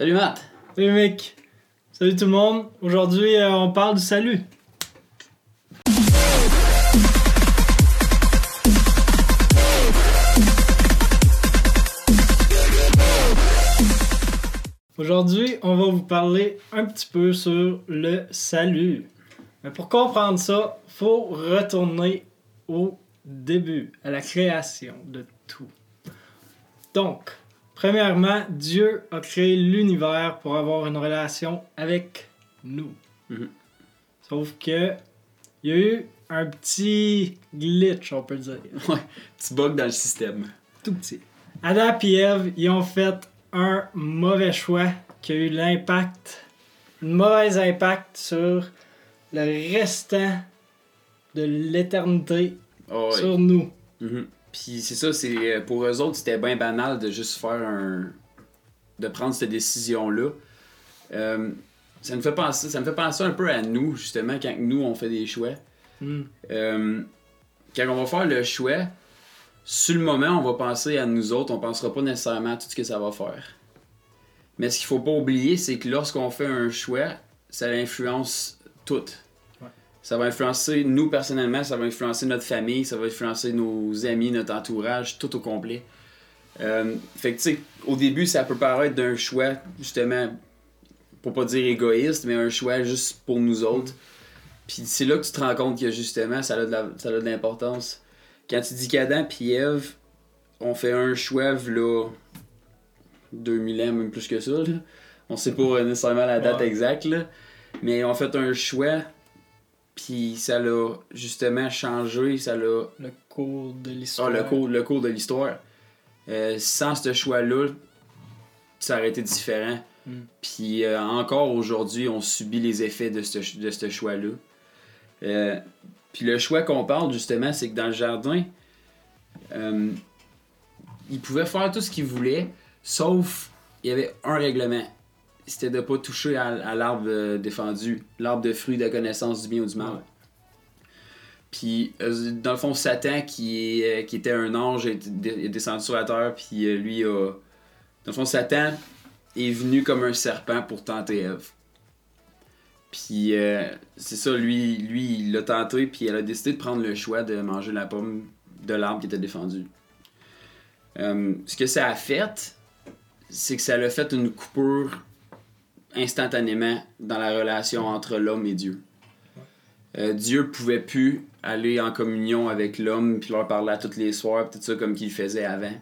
Salut Matt! Salut mec! Salut tout le monde! Aujourd'hui, euh, on parle du salut. Aujourd'hui, on va vous parler un petit peu sur le salut. Mais pour comprendre ça, faut retourner au début, à la création de tout. Donc, premièrement, Dieu a créé l'univers pour avoir une relation avec nous. Mhm. Sauf que il y a eu un petit glitch, on peut dire. Ouais, petit bug dans le système. Tout petit. Adam et Ève, ils ont fait un mauvais choix qui a eu l'impact, un mauvais impact sur le restant de l'éternité Oh, ouais. sur nous. Mhm. Puis c'est ça, c'est euh, pour eux autres, c'était bien banal de juste faire un. de prendre cette décision-là. Euh, ça me fait penser, ça me fait penser un peu à nous, justement, quand nous on fait des choix. Hmm. Euh, quand on va faire le choix, sur le moment, on va penser à nous autres, on pensera pas nécessairement à tout ce que ça va faire. Mais ce qu'il faut pas oublier, c'est que lorsqu'on fait un choix, ça influence tout. Ça va influencer nous personnellement, ça va influencer notre famille, ça va influencer nos amis, notre entourage, tout au complet. Euh, fait que tu sais, au début, ça peut paraître d'un choix, justement, pour pas dire égoïste, mais un choix juste pour nous autres. Puis c'est là que tu te rends compte que justement, ça a de, l'importance. Quand tu dis qu'Adam puis Ève ont fait un choix, là, 2000 ans, même plus que ça, là. On sait pas nécessairement la date Ouais. exacte, là. Mais ont fait un choix, puis ça l'a justement changé, ça l'a Le cours de ah, l'histoire. le, cours, le cours de l'histoire. Euh, sans ce choix-là, ça aurait été différent. Mm. Puis euh, encore aujourd'hui, on subit les effets de ce, de ce choix-là. Euh, puis le choix qu'on parle, justement, c'est que dans le jardin, ils pouvaient faire tout ce qu'ils voulaient, sauf il y avait un règlement. C'était de pas toucher à, l'arbre euh, défendu, l'arbre de fruits de connaissance du bien ou du mal. Puis, euh, dans le fond, Satan, qui, euh, qui était un ange, est, descendu sur la terre, puis lui a. Dans le fond, Satan est venu comme un serpent pour tenter Ève. Puis, c'est ça, lui, lui il l'a tenté, puis elle a décidé de prendre le choix de manger la pomme de l'arbre qui était défendu. Ce que ça a fait, c'est que ça l'a fait une coupure instantanément dans la relation entre l'homme et Dieu. Euh, Dieu pouvait plus aller en communion avec l'homme puis leur parler à tous les soirs, tout ça comme qu'il faisait avant.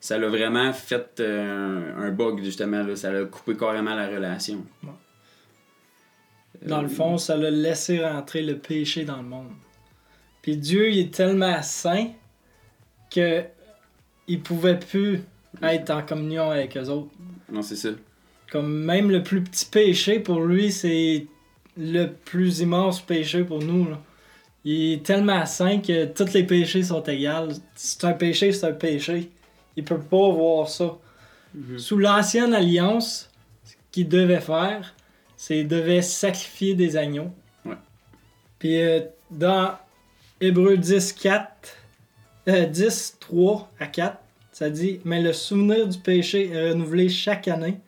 Ça l'a vraiment fait euh, un, bug, justement. Là. Ça l'a coupé carrément la relation. Ouais. Dans le fond, ça l'a laissé rentrer le péché dans le monde. Puis Dieu, il est tellement saint que il pouvait plus être en communion avec eux autres. Non, c'est ça. Comme même le plus petit péché pour lui, c'est le plus immense péché pour nous. là. Il est tellement saint que tous les péchés sont égaux. C'est un péché, c'est un péché. Il peut pas voir ça. Mhm. Sous l'ancienne alliance, ce qu'il devait faire, c'est qu'il devait sacrifier des agneaux. Ouais. Puis euh, dans Hébreu 10, 4, euh, 10, 3 à 4, ça dit Mais le souvenir du péché est renouvelé chaque année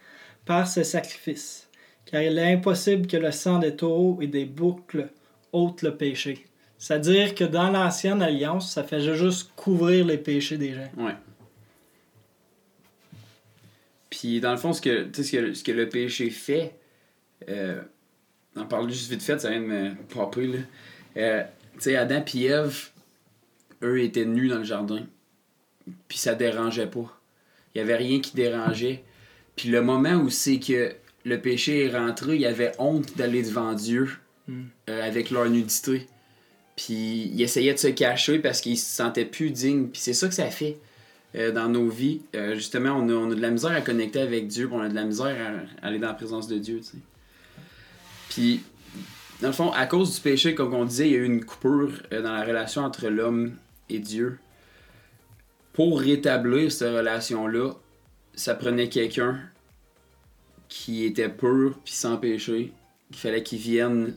par ce sacrifice, car il est impossible que le sang des taureaux et des boucles ôte le péché. C'est-à-dire que dans l'ancienne alliance, ça faisait juste couvrir les péchés des gens. Ouais. Puis dans le fond, ce que, le péché fait, euh, en parler juste vite fait, ça vient de me popper là. Euh, tu sais, Adam et Ève, eux étaient nus dans le jardin. Puis ça dérangeait pas. Il y avait rien qui dérangeait. Puis le moment où c'est que le péché est rentré, il y avait honte d'aller devant Dieu Mm. euh, avec leur nudité. Puis ils essayaient de se cacher parce qu'ils se sentaient plus dignes. Puis c'est ça que ça fait euh, dans nos vies. Euh, justement, on a, on a de la misère à connecter avec Dieu, on a de la misère à, à aller dans la présence de Dieu. Puis, dans le fond, à cause du péché, comme on disait, il y a eu une coupure dans la relation entre l'homme et Dieu. Pour rétablir cette relation-là, ça prenait quelqu'un qui était pur puis sans péché. Il fallait qu'il vienne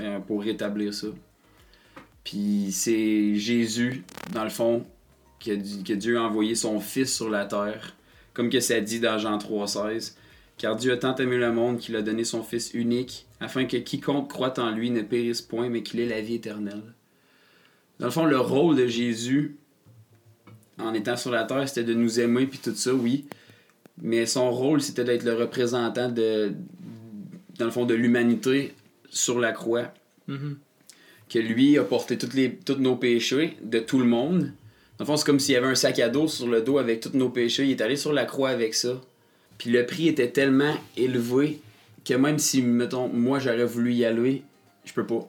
euh, pour rétablir ça. Puis c'est Jésus, dans le fond, que, que Dieu a envoyé son Fils sur la terre. Comme que ça dit dans Jean 3,16. Car Dieu a tant aimé le monde qu'il a donné son Fils unique, afin que quiconque croit en lui ne périsse point, mais qu'il ait la vie éternelle. Dans le fond, le rôle de Jésus, en étant sur la terre, c'était de nous aimer, puis tout ça, oui. Mais son rôle, c'était d'être le représentant de, dans le fond, de l'humanité sur la croix. Mhm. Que lui a porté toutes les, tous nos péchés de tout le monde. Dans le fond, c'est comme s'il y avait un sac à dos sur le dos avec tous nos péchés. Il est allé sur la croix avec ça. Puis le prix était tellement élevé que même si, mettons, moi j'aurais voulu y aller, je peux pas.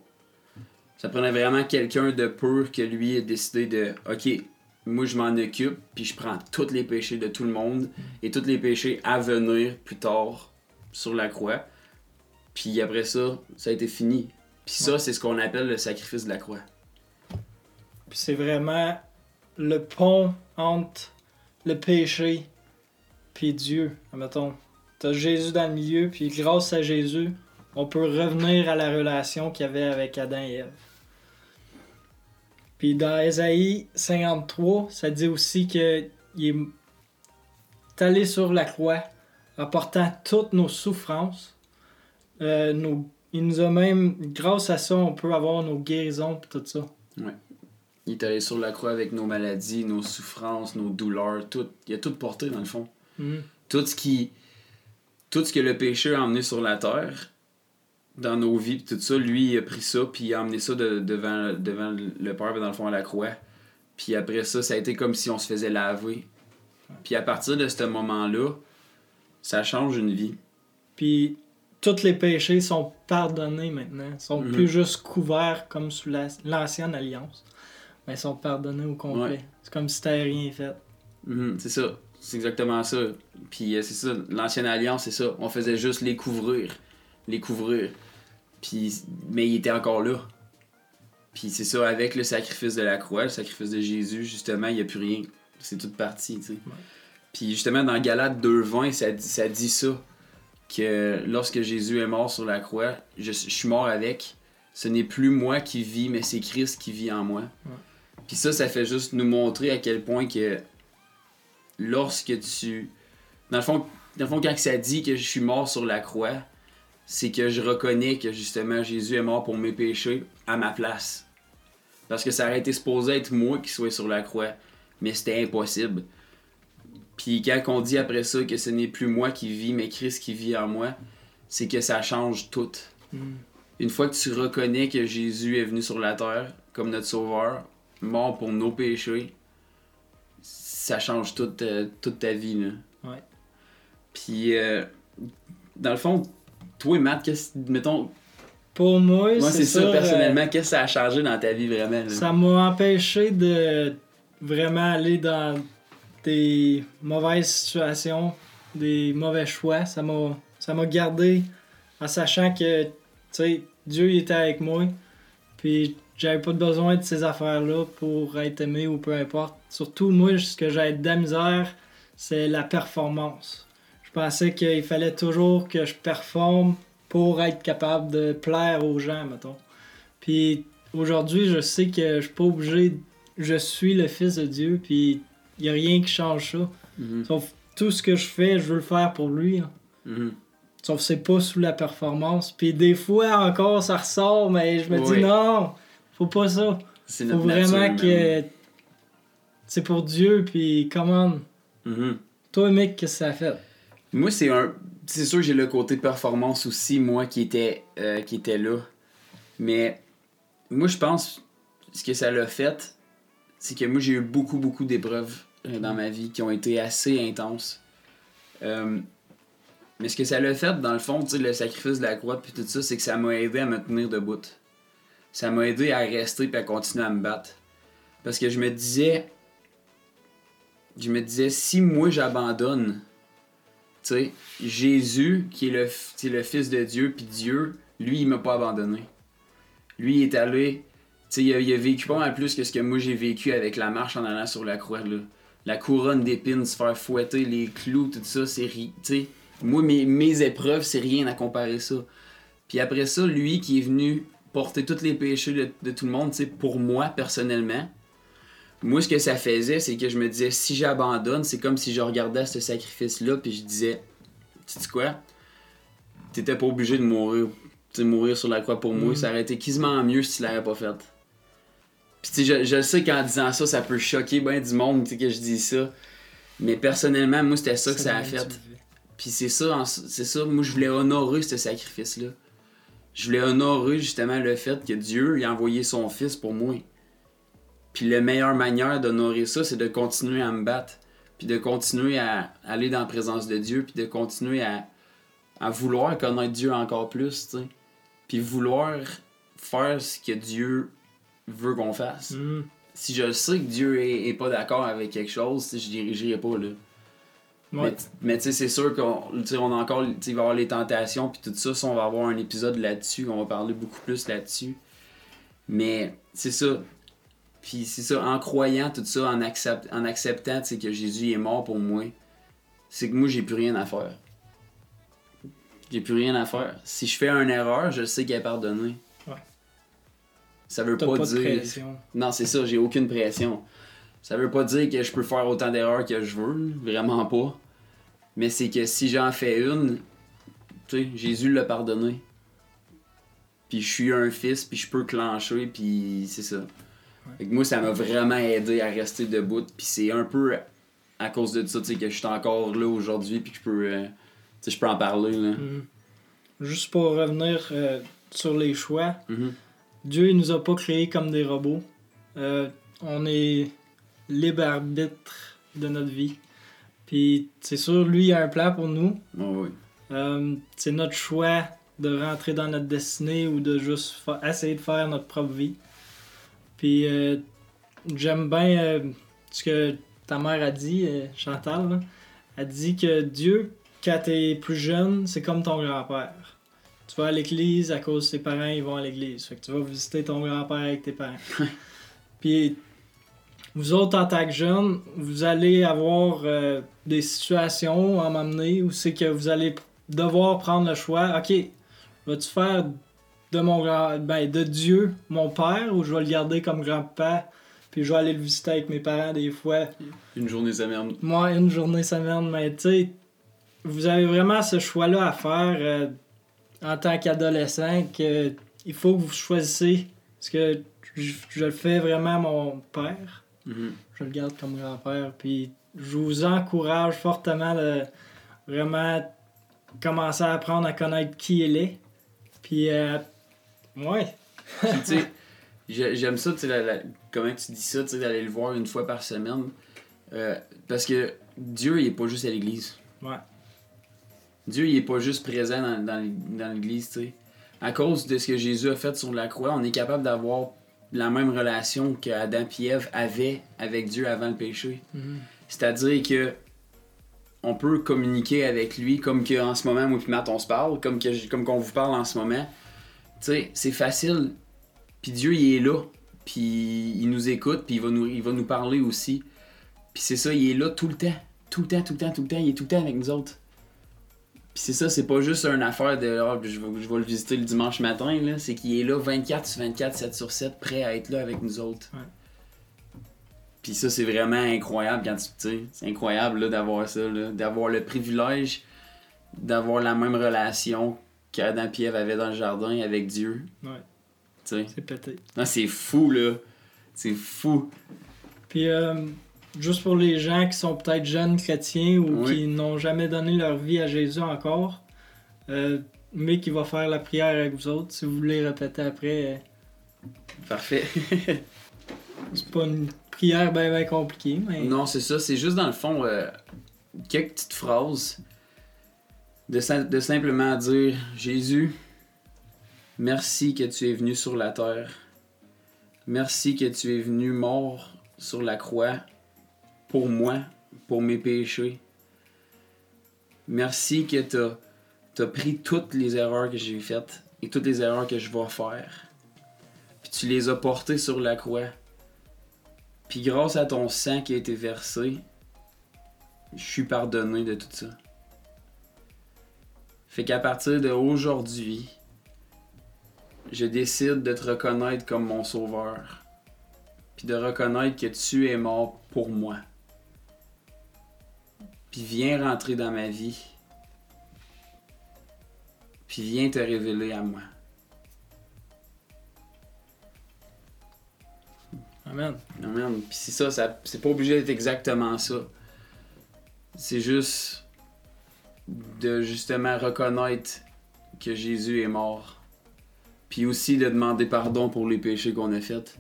Ça prenait vraiment quelqu'un de pur que lui ait décidé de OK, moi je m'en occupe, puis je prends tous les péchés de tout le monde et tous les péchés à venir plus tard sur la croix. Puis après ça, ça a été fini. Puis ça, c'est ce qu'on appelle le sacrifice de la croix. Puis c'est vraiment le pont entre le péché puis Dieu. Mettons, t'as Jésus dans le milieu, puis grâce à Jésus, on peut revenir à la relation qu'il y avait avec Adam et Ève. Puis dans Ésaïe 53, ça dit aussi que il est allé sur la croix, apportant toutes nos souffrances. Euh, nos- il nous a même, grâce à ça, on peut avoir nos guérisons et tout ça. Il est allé sur la croix avec nos maladies, nos souffrances, nos douleurs, tout. Il a tout porté dans le fond. Mhm. Tout ce qui. Tout ce que le péché a emmené sur la terre, dans nos vies, pis tout ça, lui, il a pris ça, puis il a emmené ça de- devant, devant le Père, dans le fond, à la croix. Puis après ça, ça a été comme si on se faisait laver. Puis à partir de ce moment-là, ça change une vie. Puis tous les péchés sont pardonnés maintenant. Ils sont Mhm. plus juste couverts comme sous la- l'ancienne alliance. Mais ils sont pardonnés au complet. Ouais. C'est comme si t'avais rien fait. Mhm, c'est ça. C'est exactement ça. Puis euh, c'est ça, l'ancienne alliance, c'est ça. On faisait juste les couvrir. Les couvrir. Puis, mais il était encore là. Puis c'est ça, avec le sacrifice de la croix, le sacrifice de Jésus, justement, il n'y a plus rien. C'est toute partie, tu sais. Puis justement, dans Galates 2.20, ça, dit- ça dit ça. Que lorsque Jésus est mort sur la croix, je, je suis mort avec. Ce n'est plus moi qui vis, mais c'est Christ qui vit en moi. Puis ça, ça fait juste nous montrer à quel point que lorsque tu. Dans le fond, dans le fond quand ça dit que je suis mort sur la croix, c'est que je reconnais que justement Jésus est mort pour mes péchés à ma place. Parce que ça aurait été supposé être moi qui soit sur la croix, mais c'était impossible. Puis quand on dit après ça que ce n'est plus moi qui vis, mais Christ qui vit en moi, c'est que ça change tout. Mhm. Une fois que tu reconnais que Jésus est venu sur la terre comme notre sauveur, mort pour nos péchés, ça change toute, ta- toute ta vie. Là. Ouais. Puis, euh, dans le fond, toi, Matt, qu'est-ce, mettons, Pour moi, moi, c'est ça, sûr, euh, personnellement, qu'est-ce que ça a changé dans ta vie vraiment? là? Ça m'a empêché de vraiment aller dans des mauvaises situations, des mauvais choix. Ça m'a, ça m'a gardé en sachant que, tu sais, Dieu il était avec moi. Puis j'avais pas besoin de ces affaires-là pour être aimé ou peu importe. Surtout, moi, ce que j'ai de la misère, c'est la performance. Je pensais qu'il fallait toujours que je performe pour être capable de plaire aux gens, mettons. Puis aujourd'hui, je sais que je suis pas obligé. Je suis le fils de Dieu, puis il y a rien qui change ça. Mhm, Sauf tout ce que je fais, je veux le faire pour lui. hein. mhm. Sauf que c'est pas sous la performance. Puis des fois encore, ça ressort, mais je me Oui. dis non, faut pas ça. C'est Faut vraiment que c'est pour Dieu, puis comment. Mhm. Toi, mec, qu'est-ce que ça a fait? Moi, c'est un. C'est sûr que j'ai le côté performance aussi, moi, qui était, euh, qui était là. Mais moi, je pense ce que ça l'a fait, c'est que moi, j'ai eu beaucoup, beaucoup d'épreuves euh, dans ma vie qui ont été assez intenses. Euh, mais ce que ça l'a fait, dans le fond, tu sais, le sacrifice de la croix, puis tout ça, c'est que ça m'a aidé à me tenir debout. Ça m'a aidé à rester puis à continuer à me battre. Parce que je me disais. Je me disais, si moi j'abandonne, sais, Jésus, qui est le, Fils de Dieu, puis Dieu, lui, il m'a pas abandonné. Lui, il est allé, tu sais, il, a- vécu pas mal plus que ce que moi j'ai vécu avec la marche en allant sur la croix, là. La couronne d'épines, se faire fouetter, les clous, tout ça, c'est sais. Moi, mes, épreuves, c'est rien à comparer ça. Puis après ça, lui qui est venu porter tous les péchés de, tout le monde, tu pour moi, personnellement, moi, ce que ça faisait, c'est que je me disais, si j'abandonne, c'est comme si je regardais ce sacrifice-là, puis je disais, sais quoi? T'étais pas obligé de mourir. Tu sais, mourir sur la croix pour moi, Mm. ça aurait été quasiment mieux si tu l'avais pas fait. Puis tu sais, je, je sais qu'en disant ça, ça peut choquer ben du monde, tu que je dis ça. Mais personnellement, moi, c'était ça que ça a fait. tu. Puis c'est ça, c'est ça, moi je voulais honorer ce sacrifice-là. Je voulais honorer justement le fait que Dieu il a envoyé son fils pour moi. Puis la meilleure manière d'honorer ça, c'est de continuer à me battre. Puis de continuer à aller dans la présence de Dieu. Puis de continuer à, à vouloir connaître Dieu encore plus, tu sais. Puis vouloir faire ce que Dieu veut qu'on fasse. Mm. Si je sais que Dieu est, est pas d'accord avec quelque chose, je dirigerai pas, là. Ouais. Mais, mais tu sais, c'est sûr qu'on on a encore, va y avoir les tentations, puis tout ça, ça, on va avoir un épisode là-dessus, on va parler beaucoup plus là-dessus. Mais c'est ça. Puis c'est ça, en croyant tout ça, en, accept, en acceptant que Jésus est mort pour moi, c'est que moi, j'ai plus rien à faire. J'ai plus rien à faire. Si je fais une erreur, je sais qu'elle est pardonnée. Ouais. Ça veut pas, pas de dire. pression. Non, c'est ça, j'ai aucune pression. Ça veut pas dire que je peux faire autant d'erreurs que je veux, vraiment pas. Mais c'est que si j'en fais une, tu sais, Jésus l'a pardonné. Puis je suis un fils, puis je peux clencher, puis c'est ça. Fait que moi, ça m'a vraiment aidé à rester debout. Puis c'est un peu à cause de ça, que je suis encore là aujourd'hui, puis que je peux, euh, je peux en parler, là. Mm. Juste pour revenir euh, sur les choix, Mhm. Dieu il nous a pas créés comme des robots. Euh, on est libre arbitre de notre vie. Puis c'est sûr, lui il a un plan pour nous. Ouais. Euh, c'est notre choix de rentrer dans notre destinée ou de juste essayer de faire notre propre vie. Puis euh, j'aime bien euh, ce que ta mère a dit, euh, Chantal. là. Elle dit que Dieu, quand t'es plus jeune, c'est comme ton grand-père. Tu vas à l'église à cause de tes parents, ils vont à l'église. Fait que tu vas visiter ton grand-père avec tes parents. Puis vous autres, en tant que jeunes, vous allez avoir des situations à m'amener où c'est que vous allez devoir prendre le choix. Ok, vas-tu faire de mon grand, ben, de Dieu mon père ou je vais le garder comme grand-père puis je vais aller le visiter avec mes parents des fois. Une journée semaine. Moi, une journée semaine, mais tu sais, vous avez vraiment ce choix-là à faire euh, en tant qu'adolescent que il faut que vous choisissez. Parce que je, je le fais vraiment mon père Mhm. je le garde comme grand-père. Puis je vous encourage fortement de vraiment commencer à apprendre à connaître qui il est. Puis, euh, ouais. Puis, tu sais, j'ai- j'aime ça, tu sais, la- la- comment tu dis ça, tu sais, d'aller le voir une fois par semaine. Euh, parce que Dieu, il est pas juste à l'église. Ouais. Dieu, il est pas juste présent dans, dans l'é- dans l'église, tu sais. À cause de ce que Jésus a fait sur la croix, on est capable d'avoir la même relation qu'Adam et Ève avaient avec Dieu avant le péché. C'est-à-dire que on peut communiquer avec lui comme que en ce moment, moi et Matt, on se parle, comme que j- comme qu'on vous parle en ce moment. Tu sais, c'est facile. Puis Dieu, il est là. Puis il nous écoute, puis il va nous, il va nous parler aussi. Puis c'est ça, il est là tout le temps. Tout le temps, tout le temps, tout le temps. Il est tout le temps avec nous autres. Puis c'est ça, c'est pas juste une affaire de Ah, je, vais, je vais le visiter le dimanche matin, là. C'est qu'il est là 24 sur 24, 7 sur 7, prêt à être là avec nous autres. Ouais. Puis ça, c'est vraiment incroyable quand tu. tu sais, C'est incroyable là, d'avoir ça, là, d'avoir le privilège d'avoir la même relation qu'Adam et Ève avaient dans le jardin avec Dieu. Ouais. Tu sais. C'est pété. Non, c'est fou, là. C'est fou. Puis, euh, juste pour les gens qui sont peut-être jeunes chrétiens ou Oui. qui n'ont jamais donné leur vie à Jésus encore, euh, mais qui va faire la prière avec vous autres, si vous voulez répéter après, euh, Parfait. c'est pas une prière bien ben compliquée, mais non, c'est ça. C'est juste, dans le fond, euh, quelques petites phrases de, sim- de simplement dire Jésus, merci que tu es venu sur la terre. Merci que tu es venu mort sur la croix pour moi, pour mes péchés. Merci que tu as, pris toutes les erreurs que j'ai faites et toutes les erreurs que je vais faire. Puis tu les as portées sur la croix. Puis grâce à ton sang qui a été versé, je suis pardonné de tout ça. Fait qu'à partir d'aujourd'hui, je décide de te reconnaître comme mon sauveur. Puis de reconnaître que tu es mort pour moi. Puis viens rentrer dans ma vie. puis viens te révéler à moi. Amen. Amen. Puis c'est ça, ça c'est pas obligé d'être exactement ça. C'est juste de justement reconnaître que Jésus est mort. Puis aussi de demander pardon pour les péchés qu'on a faits.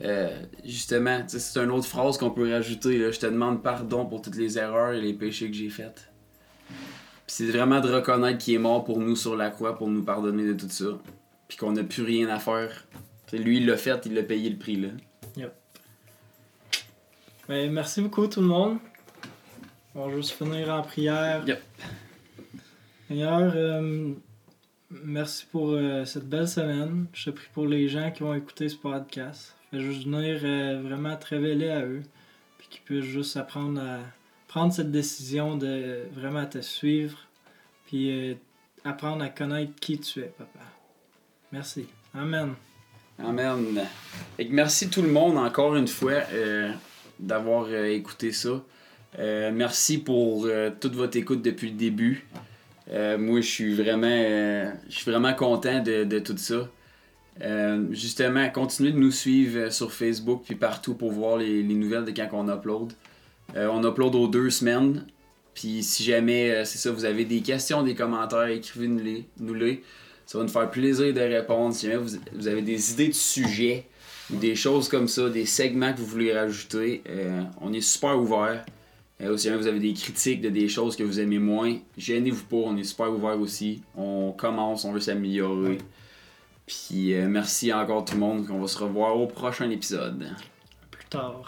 Euh, justement, c'est une autre phrase qu'on peut rajouter. Là. Je te demande pardon pour toutes les erreurs et les péchés que j'ai faits. C'est vraiment de reconnaître qu'il est mort pour nous sur la croix, pour nous pardonner de tout ça. Puis qu'on n'a plus rien à faire. Lui, il l'a fait, il a payé le prix. là. Ben, merci beaucoup tout le monde. On va juste finir en prière. Yep. Seigneur, euh, merci pour euh, cette belle semaine. Je te prie pour les gens qui vont écouter ce podcast. Fais juste venir euh, vraiment te révéler à eux. Puis qu'ils puissent juste apprendre à prendre cette décision de vraiment te suivre. Puis apprendre à connaître qui tu es, papa. Merci. Amen. Amen. Que merci tout le monde encore une fois d'avoir écouté ça. Euh, merci pour euh, toute votre écoute depuis le début. Euh, moi, je suis vraiment, vraiment content de, tout ça. Justement, continuez de nous suivre sur Facebook puis partout pour voir les, les nouvelles de quand on upload. On upload aux deux semaines. Puis si jamais, c'est ça, vous avez des questions, des commentaires, écrivez-nous-les. Nous-les. Ça va nous faire plaisir de répondre. Si jamais vous, vous avez des idées de sujets ou des choses comme ça, des segments que vous voulez rajouter, on est super ouvert. Euh, si jamais vous avez des critiques de des choses que vous aimez moins, gênez-vous pas, on est super ouvert aussi. On commence, on veut s'améliorer. Puis euh, merci encore tout le monde, on va se revoir au prochain épisode. Plus tard.